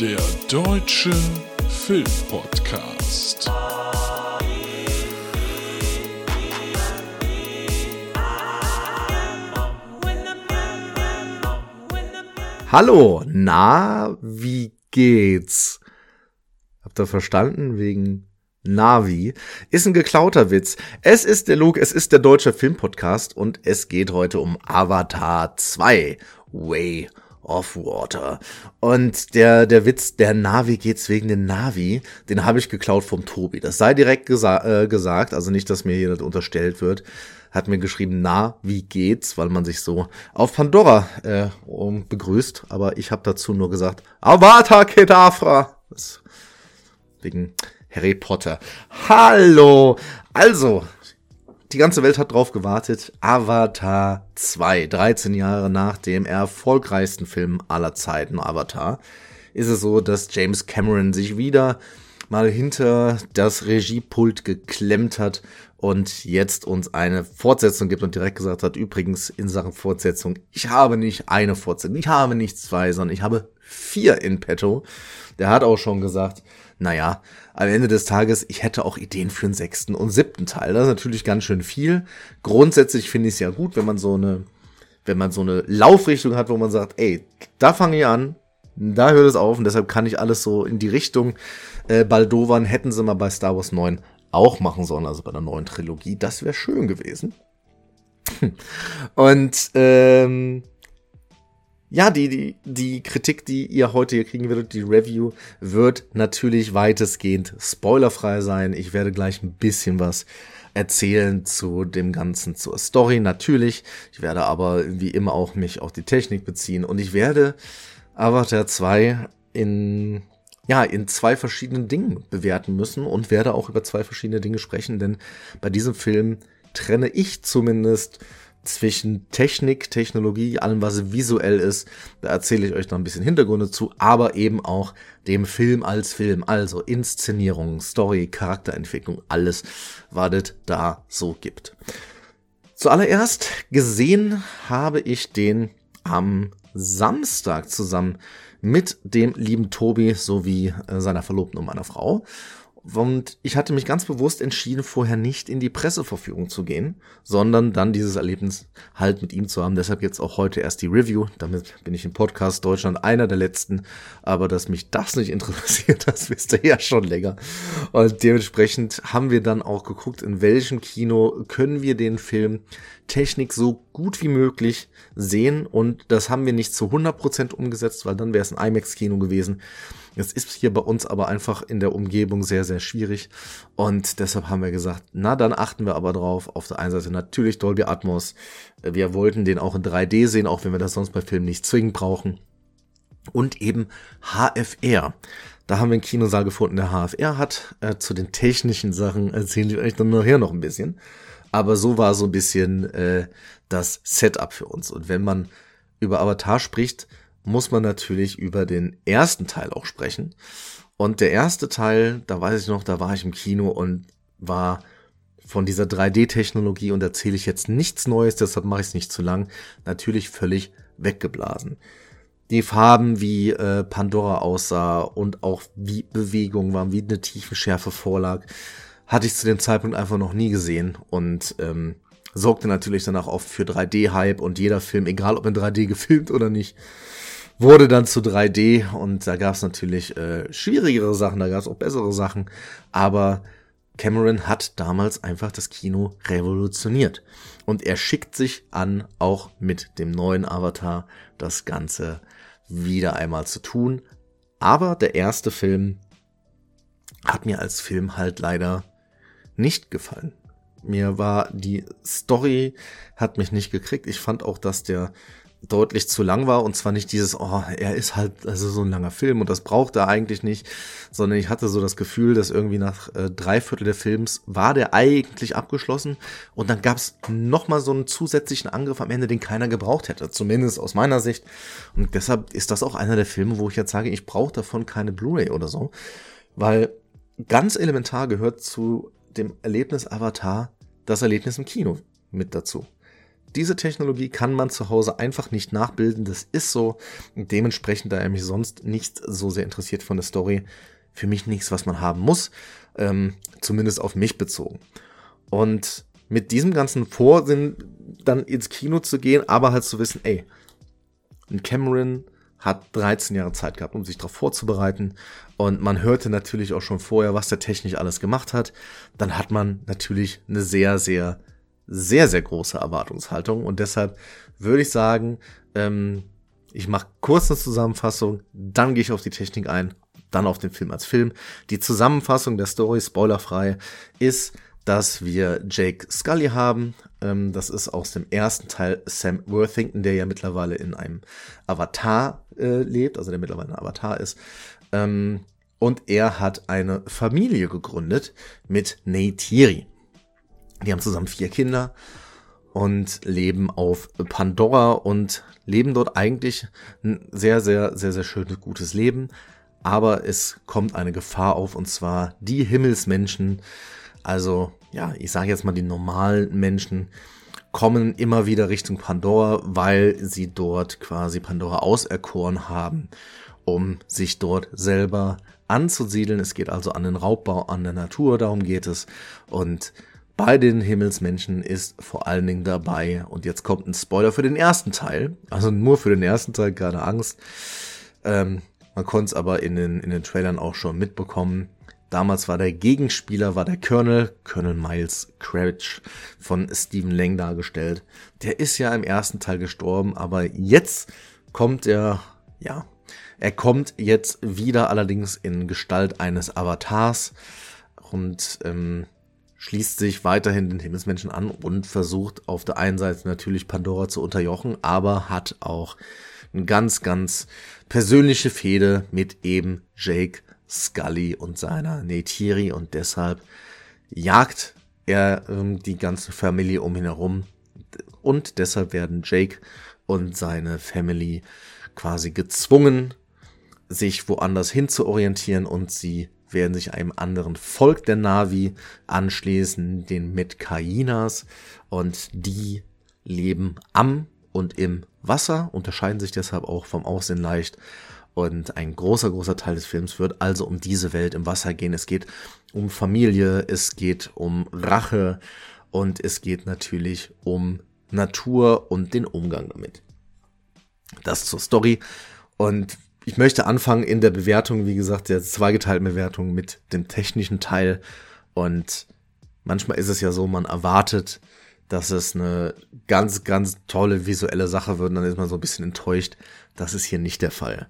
Der Deutsche Filmpodcast. Hallo, na, wie geht's? Habt ihr verstanden? Wegen Navi. Ist ein geklauter Witz. Es ist der Luke, es ist der deutsche Filmpodcast und es geht heute um Avatar 2. Way of Water. Und der, der Witz, der Navi geht's wegen den Navi, den habe ich geklaut vom Tobi. Das sei direkt gesa äh, gesagt, also nicht, dass mir hier das unterstellt wird. Hat mir geschrieben, na, wie geht's, weil man sich so auf Pandora äh, um, begrüßt. Aber ich habe dazu nur gesagt, Avata Kedavra. Wegen Harry Potter. Hallo! Also, die ganze Welt hat drauf gewartet. Avatar 2, 13 Jahre nach dem erfolgreichsten Film aller Zeiten, Avatar, ist es so, dass James Cameron sich wieder mal hinter das Regiepult geklemmt hat und jetzt uns eine Fortsetzung gibt und direkt gesagt hat, übrigens in Sachen Fortsetzung, ich habe nicht eine Fortsetzung, ich habe nicht zwei, sondern ich habe vier in petto. Der hat auch schon gesagt, naja, am Ende des Tages, ich hätte auch Ideen für einen sechsten und siebten Teil. Das ist natürlich ganz schön viel. Grundsätzlich finde ich es ja gut, wenn man so eine, wenn man so eine Laufrichtung hat, wo man sagt, ey, da fange ich an, da hört es auf und deshalb kann ich alles so in die Richtung äh, Baldowern hätten sie mal bei Star Wars 9 auch machen sollen, also bei der neuen Trilogie. Das wäre schön gewesen. und ähm, ja, die, die, die Kritik, die ihr heute hier kriegen werdet, die Review, wird natürlich weitestgehend spoilerfrei sein. Ich werde gleich ein bisschen was erzählen zu dem Ganzen, zur Story natürlich. Ich werde aber wie immer auch mich auf die Technik beziehen und ich werde Avatar 2 in ja, in zwei verschiedenen Dingen bewerten müssen und werde auch über zwei verschiedene Dinge sprechen, denn bei diesem Film trenne ich zumindest zwischen Technik, Technologie, allem, was visuell ist. Da erzähle ich euch noch ein bisschen Hintergründe zu, aber eben auch dem Film als Film, also Inszenierung, Story, Charakterentwicklung, alles, was es da so gibt. Zuallererst gesehen habe ich den am Samstag zusammen mit dem lieben Tobi sowie äh, seiner Verlobten und meiner Frau. Und ich hatte mich ganz bewusst entschieden, vorher nicht in die Presseverführung zu gehen, sondern dann dieses Erlebnis halt mit ihm zu haben. Deshalb jetzt auch heute erst die Review. Damit bin ich im Podcast Deutschland einer der letzten. Aber dass mich das nicht interessiert, das wisst ihr ja schon länger. Und dementsprechend haben wir dann auch geguckt, in welchem Kino können wir den Film Technik so gut wie möglich sehen. Und das haben wir nicht zu 100% umgesetzt, weil dann wäre es ein IMAX-Kino gewesen. Es ist hier bei uns aber einfach in der Umgebung sehr, sehr schwierig. Und deshalb haben wir gesagt, na, dann achten wir aber drauf. Auf der einen Seite natürlich Dolby Atmos. Wir wollten den auch in 3D sehen, auch wenn wir das sonst bei Filmen nicht zwingend brauchen. Und eben HFR. Da haben wir einen Kinosaal gefunden, der HFR hat. Äh, zu den technischen Sachen erzähle ich euch dann nachher noch ein bisschen. Aber so war so ein bisschen äh, das Setup für uns. Und wenn man über Avatar spricht, muss man natürlich über den ersten Teil auch sprechen. Und der erste Teil, da weiß ich noch, da war ich im Kino und war von dieser 3D-Technologie und erzähle ich jetzt nichts Neues, deshalb mache ich es nicht zu lang, natürlich völlig weggeblasen. Die Farben, wie äh, Pandora aussah und auch wie Bewegungen waren, wie eine Tiefenschärfe vorlag, hatte ich zu dem Zeitpunkt einfach noch nie gesehen und ähm, sorgte natürlich danach oft für 3D-Hype und jeder Film, egal ob in 3D gefilmt oder nicht, wurde dann zu 3D und da gab es natürlich äh, schwierigere Sachen, da gab es auch bessere Sachen, aber Cameron hat damals einfach das Kino revolutioniert und er schickt sich an, auch mit dem neuen Avatar das Ganze wieder einmal zu tun. Aber der erste Film hat mir als Film halt leider nicht gefallen. Mir war die Story hat mich nicht gekriegt. Ich fand auch, dass der deutlich zu lang war. Und zwar nicht dieses, oh, er ist halt also so ein langer Film und das braucht er eigentlich nicht, sondern ich hatte so das Gefühl, dass irgendwie nach äh, drei Viertel der Films war der eigentlich abgeschlossen. Und dann gab es nochmal so einen zusätzlichen Angriff am Ende, den keiner gebraucht hätte, zumindest aus meiner Sicht. Und deshalb ist das auch einer der Filme, wo ich jetzt sage, ich brauche davon keine Blu-ray oder so, weil ganz elementar gehört zu dem Erlebnis Avatar das Erlebnis im Kino mit dazu. Diese Technologie kann man zu Hause einfach nicht nachbilden. Das ist so. Dementsprechend, da er mich sonst nicht so sehr interessiert von der Story, für mich nichts, was man haben muss. Ähm, zumindest auf mich bezogen. Und mit diesem ganzen Vorsinn dann ins Kino zu gehen, aber halt zu wissen, ey, ein Cameron hat 13 Jahre Zeit gehabt, um sich darauf vorzubereiten. Und man hörte natürlich auch schon vorher, was der technisch alles gemacht hat. Dann hat man natürlich eine sehr, sehr, sehr, sehr große Erwartungshaltung. Und deshalb würde ich sagen, ähm, ich mache kurz eine Zusammenfassung, dann gehe ich auf die Technik ein, dann auf den Film als Film. Die Zusammenfassung der Story, spoilerfrei, ist, dass wir Jake Scully haben. Ähm, das ist aus dem ersten Teil Sam Worthington, der ja mittlerweile in einem Avatar äh, lebt, also der mittlerweile ein Avatar ist. Ähm, und er hat eine Familie gegründet mit Neytiri. Die haben zusammen vier Kinder und leben auf Pandora und leben dort eigentlich ein sehr, sehr, sehr, sehr schönes, gutes Leben. Aber es kommt eine Gefahr auf und zwar die Himmelsmenschen, also ja, ich sage jetzt mal, die normalen Menschen kommen immer wieder Richtung Pandora, weil sie dort quasi Pandora auserkoren haben, um sich dort selber anzusiedeln. Es geht also an den Raubbau an der Natur, darum geht es. Und bei den Himmelsmenschen ist vor allen Dingen dabei, und jetzt kommt ein Spoiler für den ersten Teil, also nur für den ersten Teil, keine Angst. Ähm, man konnte es aber in den, in den Trailern auch schon mitbekommen. Damals war der Gegenspieler, war der Colonel, Colonel Miles Crouch von Stephen Lang dargestellt. Der ist ja im ersten Teil gestorben, aber jetzt kommt er, ja, er kommt jetzt wieder allerdings in Gestalt eines Avatars und ähm, schließt sich weiterhin den Himmelsmenschen an und versucht auf der einen Seite natürlich Pandora zu unterjochen, aber hat auch eine ganz, ganz persönliche Fehde mit eben Jake Scully und seiner Neytiri und deshalb jagt er ähm, die ganze Familie um ihn herum und deshalb werden Jake und seine Family quasi gezwungen, sich woanders hin zu orientieren und sie werden sich einem anderen Volk der Navi anschließen, den Metkainas und die leben am und im Wasser, unterscheiden sich deshalb auch vom Aussehen leicht und ein großer, großer Teil des Films wird also um diese Welt im Wasser gehen. Es geht um Familie, es geht um Rache und es geht natürlich um Natur und den Umgang damit. Das zur Story. Und ich möchte anfangen in der Bewertung, wie gesagt, der zweigeteilten Bewertung mit dem technischen Teil. Und manchmal ist es ja so, man erwartet, dass es eine ganz, ganz tolle visuelle Sache wird und dann ist man so ein bisschen enttäuscht. Das ist hier nicht der Fall.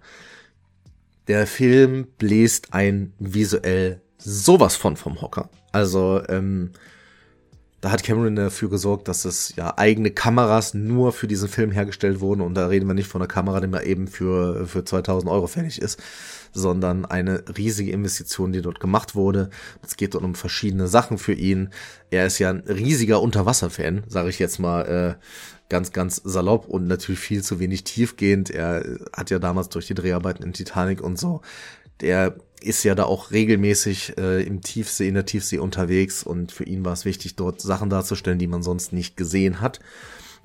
Der Film bläst ein visuell sowas von vom Hocker. Also, ähm, da hat Cameron dafür gesorgt, dass es ja eigene Kameras nur für diesen Film hergestellt wurden. Und da reden wir nicht von einer Kamera, die mal eben für, für 2000 Euro fertig ist, sondern eine riesige Investition, die dort gemacht wurde. Es geht dort um verschiedene Sachen für ihn. Er ist ja ein riesiger Unterwasser-Fan, sage ich jetzt mal. Äh, ganz, ganz salopp und natürlich viel zu wenig tiefgehend. Er hat ja damals durch die Dreharbeiten in Titanic und so, der ist ja da auch regelmäßig äh, im Tiefsee, in der Tiefsee unterwegs und für ihn war es wichtig, dort Sachen darzustellen, die man sonst nicht gesehen hat.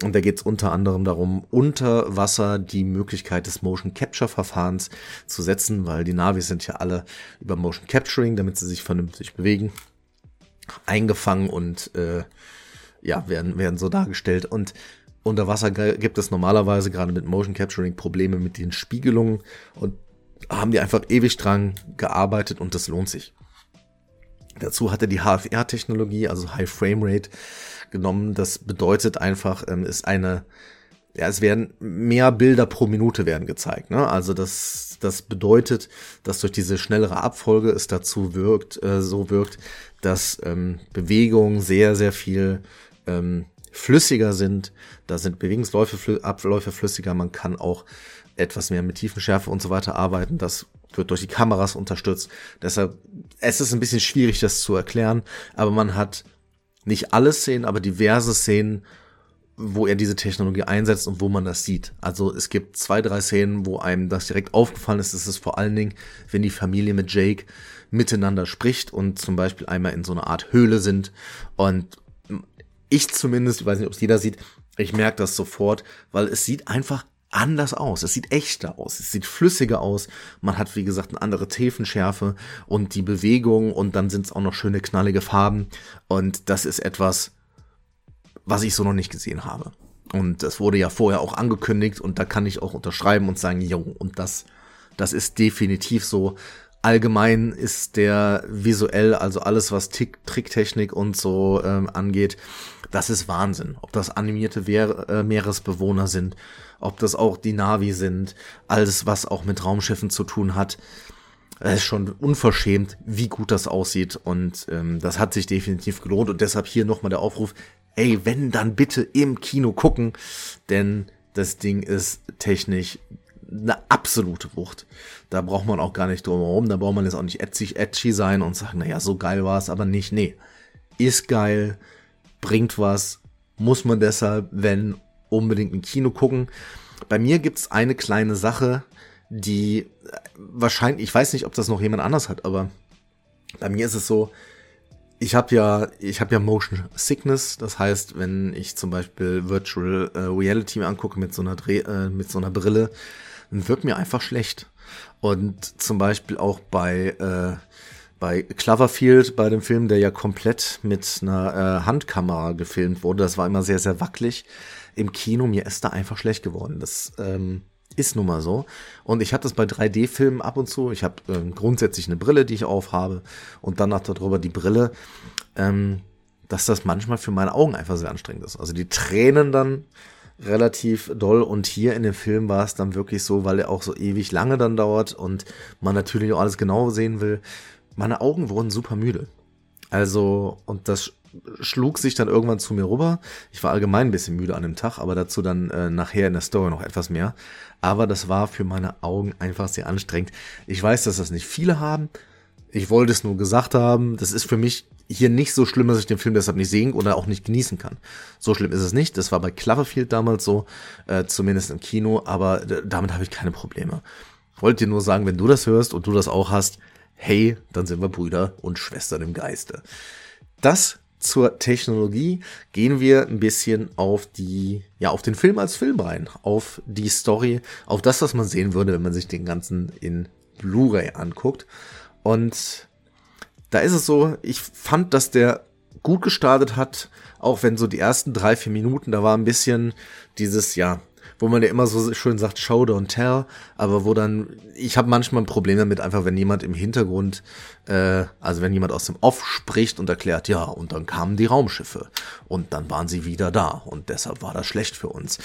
Und da geht es unter anderem darum, unter Wasser die Möglichkeit des Motion Capture Verfahrens zu setzen, weil die Navis sind ja alle über Motion Capturing, damit sie sich vernünftig bewegen, eingefangen und äh, ja, werden, werden so dargestellt. Und unter Wasser gibt es normalerweise gerade mit Motion Capturing Probleme mit den Spiegelungen und haben die einfach ewig dran gearbeitet und das lohnt sich. Dazu hat er die HFR-Technologie, also High Frame Rate, genommen. Das bedeutet einfach, ähm, ist eine, ja, es werden mehr Bilder pro Minute werden gezeigt. Ne? Also das, das bedeutet, dass durch diese schnellere Abfolge es dazu wirkt, äh, so wirkt, dass ähm, Bewegung sehr, sehr viel ähm, flüssiger sind. Da sind Bewegungsläufe, Abläufe flüssiger. Man kann auch etwas mehr mit Tiefenschärfe und so weiter arbeiten. Das wird durch die Kameras unterstützt. Deshalb, es ist ein bisschen schwierig, das zu erklären, aber man hat nicht alle Szenen, aber diverse Szenen, wo er diese Technologie einsetzt und wo man das sieht. Also es gibt zwei, drei Szenen, wo einem das direkt aufgefallen ist. Das ist vor allen Dingen, wenn die Familie mit Jake miteinander spricht und zum Beispiel einmal in so einer Art Höhle sind und ich zumindest, ich weiß nicht, ob es jeder sieht, Ich merke das sofort, weil es sieht einfach anders aus. Es sieht echter aus. Es sieht flüssiger aus. Man hat, wie gesagt, eine andere Tiefenschärfe und die Bewegung und dann sind es auch noch schöne knallige Farben. Und das ist etwas, was ich so noch nicht gesehen habe. Und das wurde ja vorher auch angekündigt und da kann ich auch unterschreiben und sagen, jo, und das, das ist definitiv so. Allgemein ist der visuell, also alles was Tick, Tricktechnik und so ähm, angeht, das ist Wahnsinn. Ob das animierte Wehr, äh, Meeresbewohner sind, ob das auch die Navi sind, alles was auch mit Raumschiffen zu tun hat. Es ist schon unverschämt, wie gut das aussieht und ähm, das hat sich definitiv gelohnt und deshalb hier nochmal der Aufruf, ey, wenn dann bitte im Kino gucken, denn das Ding ist technisch eine absolute Wucht. Da braucht man auch gar nicht drum herum. Da braucht man jetzt auch nicht ätzig, edgy sein und sagen, naja, so geil war es aber nicht. Nee, ist geil, bringt was, muss man deshalb, wenn, unbedingt im Kino gucken. Bei mir gibt's eine kleine Sache, die wahrscheinlich, ich weiß nicht, ob das noch jemand anders hat, aber bei mir ist es so, ich habe ja, ich ja Motion Sickness. Das heißt, wenn ich zum Beispiel Virtual äh, Reality mir angucke mit so einer Dreh, äh, mit so einer Brille, dann wird mir einfach schlecht. Und zum Beispiel auch bei äh, bei Cloverfield, bei dem Film, der ja komplett mit einer äh, Handkamera gefilmt wurde, das war immer sehr, sehr wackelig. Im Kino, mir ist da einfach schlecht geworden. Das ähm, ist nun mal so. Und ich hatte das bei 3D-Filmen ab und zu. Ich habe ähm, grundsätzlich eine Brille, die ich aufhabe und dann noch darüber die Brille, ähm, dass das manchmal für meine Augen einfach sehr anstrengend ist. Also die Tränen dann relativ doll und hier in dem Film war es dann wirklich so, weil er auch so ewig lange dann dauert und man natürlich auch alles genau sehen will. Meine Augen wurden super müde. Also, und das schlug sich dann irgendwann zu mir rüber. Ich war allgemein ein bisschen müde an dem Tag, aber dazu dann äh, nachher in der Story noch etwas mehr. Aber das war für meine Augen einfach sehr anstrengend. Ich weiß, dass das nicht viele haben. Ich wollte es nur gesagt haben. Das ist für mich hier nicht so schlimm, dass ich den Film deshalb nicht sehen oder auch nicht genießen kann. So schlimm ist es nicht. Das war bei Cloverfield damals so, äh, zumindest im Kino, aber damit habe ich keine Probleme. Wollte dir nur sagen, wenn du das hörst und du das auch hast, hey, dann sind wir Brüder und Schwestern im Geiste. Das zur Technologie gehen wir ein bisschen auf die, ja, auf den Film als Film rein, auf die Story, auf das, was man sehen würde, wenn man sich den ganzen in Blu-ray anguckt. Und da ist es so, ich fand, dass der gut gestartet hat, auch wenn so die ersten drei, vier Minuten, da war ein bisschen dieses, ja, wo man ja immer so schön sagt, show don't tell, aber wo dann, ich habe manchmal ein Problem damit, einfach wenn jemand im Hintergrund, äh, also wenn jemand aus dem Off spricht und erklärt, ja, und dann kamen die Raumschiffe und dann waren sie wieder da und deshalb war das schlecht für uns.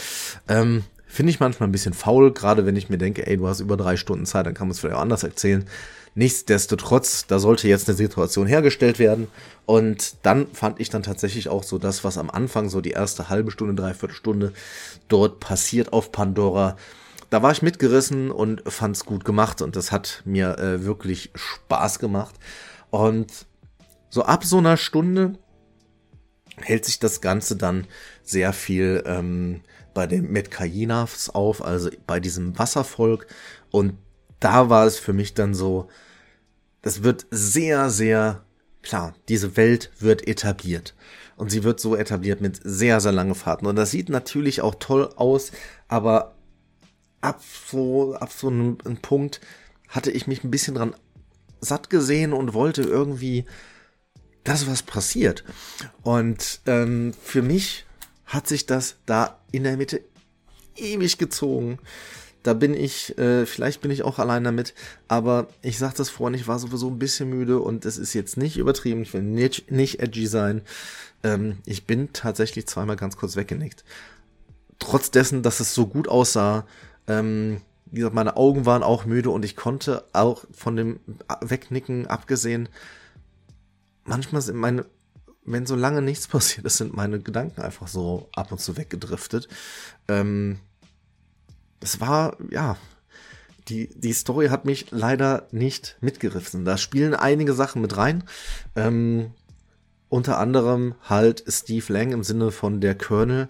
Ähm, Finde ich manchmal ein bisschen faul, gerade wenn ich mir denke, ey, du hast über drei Stunden Zeit, dann kann man es vielleicht auch anders erzählen. Nichtsdestotrotz, da sollte jetzt eine Situation hergestellt werden. Und dann fand ich dann tatsächlich auch so das, was am Anfang, so die erste halbe Stunde, dreiviertel Stunde dort passiert auf Pandora. Da war ich mitgerissen und fand's gut gemacht und das hat mir äh, wirklich Spaß gemacht. Und so ab so einer Stunde hält sich das Ganze dann sehr viel ähm, bei den Metkayinas auf, also bei diesem Wasservolk. Und da war es für mich dann so, das wird sehr, sehr klar, diese Welt wird etabliert. Und sie wird so etabliert mit sehr, sehr langen Fahrten. Und das sieht natürlich auch toll aus, aber ab so, ab so einem, einem Punkt hatte ich mich ein bisschen dran satt gesehen und wollte irgendwie das, was passiert. Und ähm, für mich hat sich das da in der Mitte ewig gezogen. Da bin ich, äh, vielleicht bin ich auch allein damit, aber ich sag das vorhin, ich war sowieso ein bisschen müde und es ist jetzt nicht übertrieben, ich will nicht, nicht edgy sein. Ähm, ich bin tatsächlich zweimal ganz kurz weggenickt. Trotz dessen, dass es so gut aussah, ähm, wie gesagt, meine Augen waren auch müde und ich konnte auch von dem Wegnicken abgesehen, manchmal sind meine, wenn so lange nichts passiert ist, sind meine Gedanken einfach so ab und zu weggedriftet. Ähm, es war, ja, die, die Story hat mich leider nicht mitgerissen. Da spielen einige Sachen mit rein. Ähm, unter anderem halt Steve Lang im Sinne von der Colonel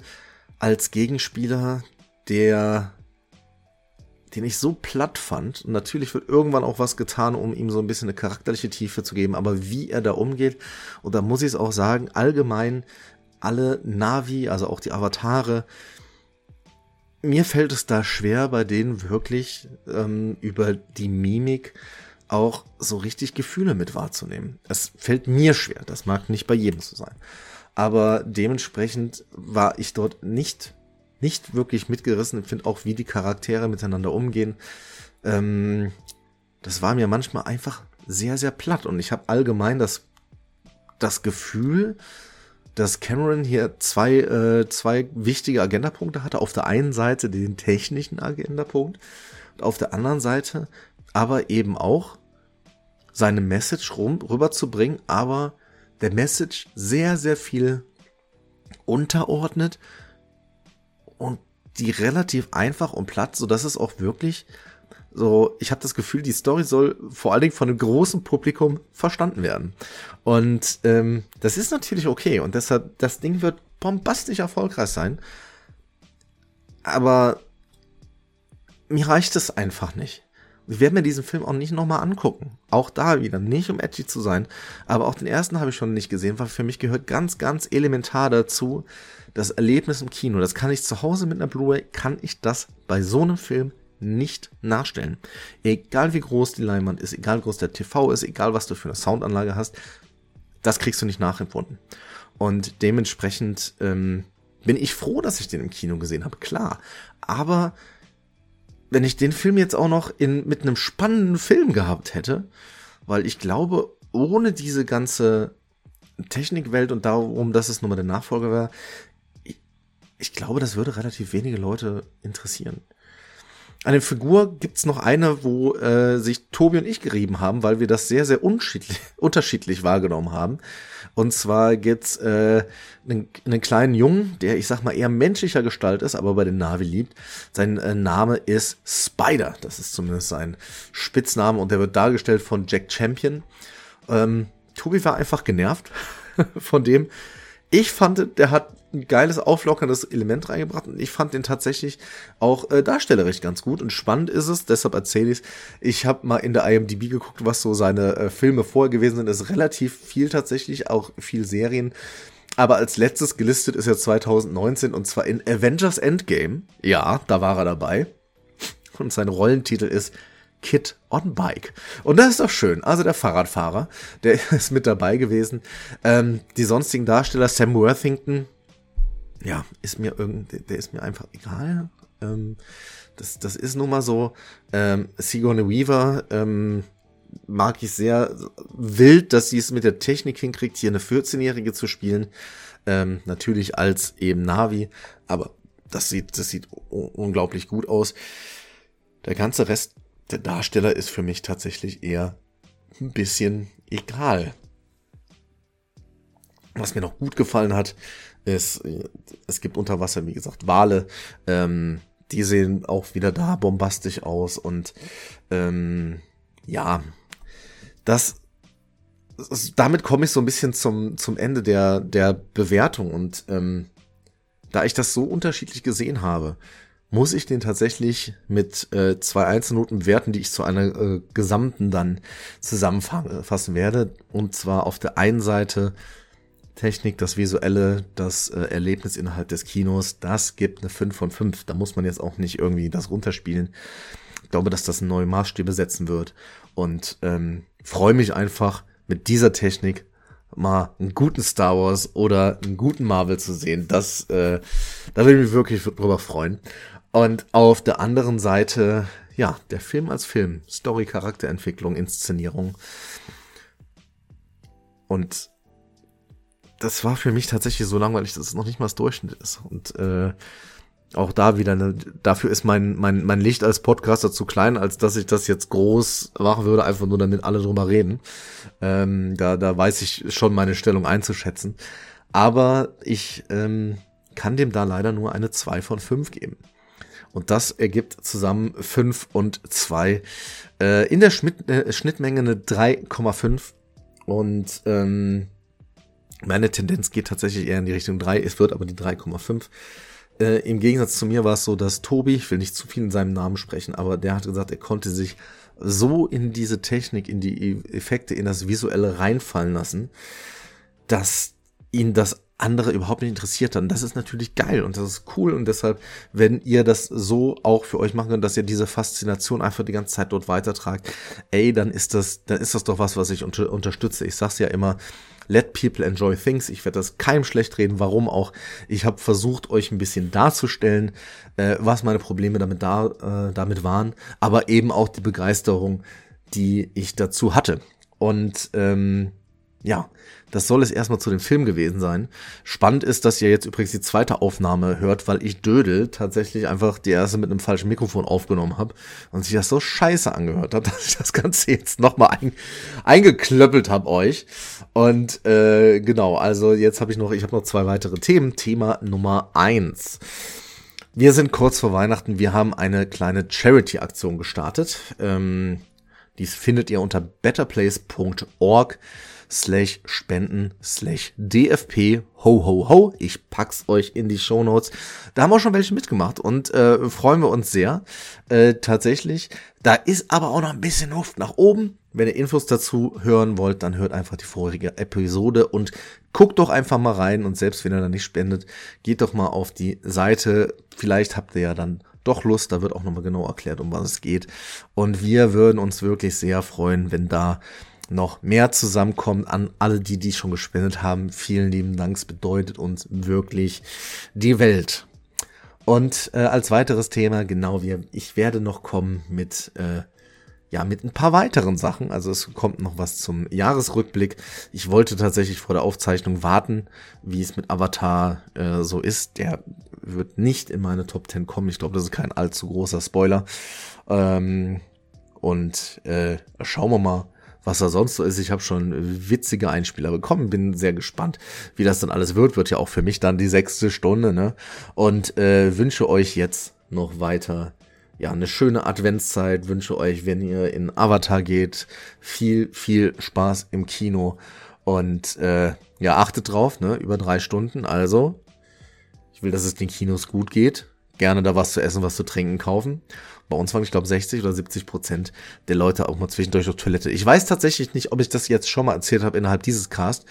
als Gegenspieler, der den ich so platt fand. Und natürlich wird irgendwann auch was getan, um ihm so ein bisschen eine charakterliche Tiefe zu geben, aber wie er da umgeht, und da muss ich es auch sagen, allgemein alle Navi, also auch die Avatare, mir fällt es da schwer, bei denen wirklich ähm, über die Mimik auch so richtig Gefühle mit wahrzunehmen. Es fällt mir schwer, das mag nicht bei jedem so sein. Aber dementsprechend war ich dort nicht, nicht wirklich mitgerissen. Ich finde auch, wie die Charaktere miteinander umgehen. Ähm, das war mir manchmal einfach sehr, sehr platt. Und ich habe allgemein das, das Gefühl, dass Cameron hier zwei, äh, zwei wichtige Agendapunkte hatte. Auf der einen Seite den technischen Agendapunkt und auf der anderen Seite aber eben auch seine Message rum, rüberzubringen, aber der Message sehr, sehr viel unterordnet und die relativ einfach und platt, so dass es auch wirklich so, ich habe das Gefühl, die Story soll vor allen Dingen von einem großen Publikum verstanden werden. Und ähm, das ist natürlich okay und deshalb, das Ding wird bombastisch erfolgreich sein. Aber mir reicht es einfach nicht. Ich werde mir diesen Film auch nicht nochmal angucken. Auch da wieder, nicht um edgy zu sein. Aber auch den ersten habe ich schon nicht gesehen, weil für mich gehört ganz, ganz elementar dazu das Erlebnis im Kino. Das kann ich zu Hause mit einer Blu-ray, kann ich das bei so einem Film nicht nachstellen. Egal wie groß die Leinwand ist, egal wie groß der TV ist, egal was du für eine Soundanlage hast, das kriegst du nicht nachempfunden. Und dementsprechend ähm, bin ich froh, dass ich den im Kino gesehen habe, klar. Aber wenn ich den Film jetzt auch noch in, mit einem spannenden Film gehabt hätte, weil ich glaube, ohne diese ganze Technikwelt und darum, dass es nun mal der Nachfolger wäre, ich, ich glaube, das würde relativ wenige Leute interessieren. An der Figur gibt's noch eine, wo äh, sich Tobi und ich gerieben haben, weil wir das sehr, sehr unterschiedlich, wahrgenommen haben. Und zwar gibt's äh, einen, einen kleinen Jungen, der, ich sag mal, eher menschlicher Gestalt ist, aber bei den Navi liebt. Sein äh, Name ist Spider. Das ist zumindest sein Spitzname und der wird dargestellt von Jack Champion. Ähm, Tobi war einfach genervt von dem. Ich fand, der hat ein geiles, auflockerndes Element reingebracht und ich fand den tatsächlich auch äh, darstellerisch ganz gut und spannend ist es, deshalb erzähle ich Ich habe mal in der IMDb geguckt, was so seine äh, Filme vorher gewesen sind. Ist relativ viel tatsächlich, auch viel Serien. Aber als letztes gelistet ist er 2019 und zwar in Avengers Endgame. Ja, da war er dabei. Und sein Rollentitel ist Kid on Bike. Und das ist doch schön. Also der Fahrradfahrer, der ist mit dabei gewesen. Ähm, die sonstigen Darsteller, Sam Worthington, ja, ist mir irgendwie, der ist mir einfach egal. Ähm, das, das ist nun mal so. Ähm, Sigourney Weaver ähm, mag ich sehr wild, dass sie es mit der Technik hinkriegt, hier eine 14-Jährige zu spielen. Ähm, natürlich als eben Navi, aber das sieht, das sieht unglaublich gut aus. Der ganze Rest der Darsteller ist für mich tatsächlich eher ein bisschen egal. Was mir noch gut gefallen hat, es, es gibt unter Wasser, wie gesagt, Wale. Ähm, die sehen auch wieder da bombastisch aus. Und ähm, ja, das, damit komme ich so ein bisschen zum, zum Ende der, der Bewertung. Und ähm, da ich das so unterschiedlich gesehen habe, muss ich den tatsächlich mit äh, zwei Einzelnoten bewerten, die ich zu einer äh, gesamten dann zusammenfassen werde. Und zwar auf der einen Seite Technik, das Visuelle, das äh, Erlebnis innerhalb des Kinos, das gibt eine 5 von 5. Da muss man jetzt auch nicht irgendwie das runterspielen. Ich glaube, dass das neue Maßstäbe setzen wird. Und ähm, freue mich einfach mit dieser Technik mal einen guten Star Wars oder einen guten Marvel zu sehen. Das, äh, da würde ich mich wirklich drüber freuen. Und auf der anderen Seite, ja, der Film als Film. Story, Charakterentwicklung, Inszenierung. Und das war für mich tatsächlich so langweilig, dass es noch nicht mal das Durchschnitt ist. Und äh, auch da wieder, ne, dafür ist mein, mein, mein Licht als Podcaster zu klein, als dass ich das jetzt groß machen würde, einfach nur damit alle drüber reden. Ähm, da, da weiß ich schon meine Stellung einzuschätzen. Aber ich ähm, kann dem da leider nur eine 2 von 5 geben. Und das ergibt zusammen 5 und 2. Äh, in der Schmidt, äh, Schnittmenge eine 3,5. Und ähm, meine Tendenz geht tatsächlich eher in die Richtung 3, es wird aber die 3,5. Äh, Im Gegensatz zu mir war es so, dass Tobi, ich will nicht zu viel in seinem Namen sprechen, aber der hat gesagt, er konnte sich so in diese Technik, in die Effekte, in das Visuelle reinfallen lassen, dass ihn das andere überhaupt nicht interessiert hat. Und das ist natürlich geil und das ist cool. Und deshalb, wenn ihr das so auch für euch machen könnt, dass ihr diese Faszination einfach die ganze Zeit dort weitertragt, ey, dann ist das, dann ist das doch was, was ich unter, unterstütze. Ich sag's ja immer, let people enjoy things. Ich werde das keinem schlecht reden, warum auch. Ich habe versucht, euch ein bisschen darzustellen, äh, was meine Probleme damit da, äh, damit waren, aber eben auch die Begeisterung, die ich dazu hatte. Und ähm, ja, das soll es erstmal zu dem Film gewesen sein. Spannend ist, dass ihr jetzt übrigens die zweite Aufnahme hört, weil ich Dödel tatsächlich einfach die erste mit einem falschen Mikrofon aufgenommen habe und sich das so scheiße angehört hat, dass ich das Ganze jetzt nochmal ein, eingeklöppelt habe euch. Und äh, genau, also jetzt habe ich noch, ich habe noch zwei weitere Themen. Thema Nummer eins. Wir sind kurz vor Weihnachten. Wir haben eine kleine Charity-Aktion gestartet. Ähm, dies findet ihr unter betterplace.org slash spenden slash dfp ho ho ho. Ich pack's euch in die Show Notes. Da haben wir schon welche mitgemacht und äh, freuen wir uns sehr. Äh, tatsächlich. Da ist aber auch noch ein bisschen Luft nach oben. Wenn ihr Infos dazu hören wollt, dann hört einfach die vorige Episode und guckt doch einfach mal rein und selbst wenn ihr dann nicht spendet, geht doch mal auf die Seite. Vielleicht habt ihr ja dann doch Lust, da wird auch nochmal genau erklärt, um was es geht. Und wir würden uns wirklich sehr freuen, wenn da noch mehr zusammenkommt an alle, die die schon gespendet haben. Vielen lieben Dank, es bedeutet uns wirklich die Welt. Und äh, als weiteres Thema, genau wie ich werde noch kommen mit äh, ja, mit ein paar weiteren Sachen. Also es kommt noch was zum Jahresrückblick. Ich wollte tatsächlich vor der Aufzeichnung warten, wie es mit Avatar äh, so ist. Der wird nicht in meine Top 10 kommen. Ich glaube, das ist kein allzu großer Spoiler. Ähm, und äh, schauen wir mal, was da sonst so ist. Ich habe schon witzige Einspieler bekommen, bin sehr gespannt, wie das dann alles wird. Wird ja auch für mich dann die sechste Stunde, ne? Und äh, wünsche euch jetzt noch weiter ja, eine schöne Adventszeit. Wünsche euch, wenn ihr in Avatar geht, viel, viel Spaß im Kino. Und äh, ja, achtet drauf, ne? Über drei Stunden. Also, ich will, dass es den Kinos gut geht. Gerne da was zu essen, was zu trinken kaufen. Bei uns waren, ich glaube, 60 oder 70 Prozent der Leute auch mal zwischendurch auf Toilette. Ich weiß tatsächlich nicht, ob ich das jetzt schon mal erzählt habe innerhalb dieses Cast,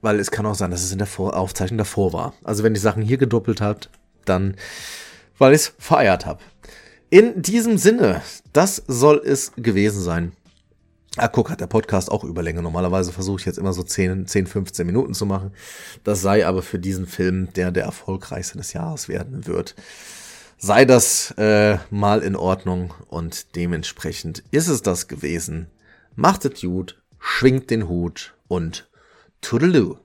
weil es kann auch sein, dass es in der Vor Aufzeichnung davor war. Also wenn die Sachen hier gedoppelt habt, dann weil ich es vereiert habe. In diesem Sinne, das soll es gewesen sein. Ah, guck, hat der Podcast auch Überlänge. Normalerweise versuche ich jetzt immer so 10, 10, 15 Minuten zu machen. Das sei aber für diesen Film, der der erfolgreichste des Jahres werden wird, sei das äh, mal in Ordnung und dementsprechend ist es das gewesen. Macht es gut, schwingt den Hut und Toodaloo.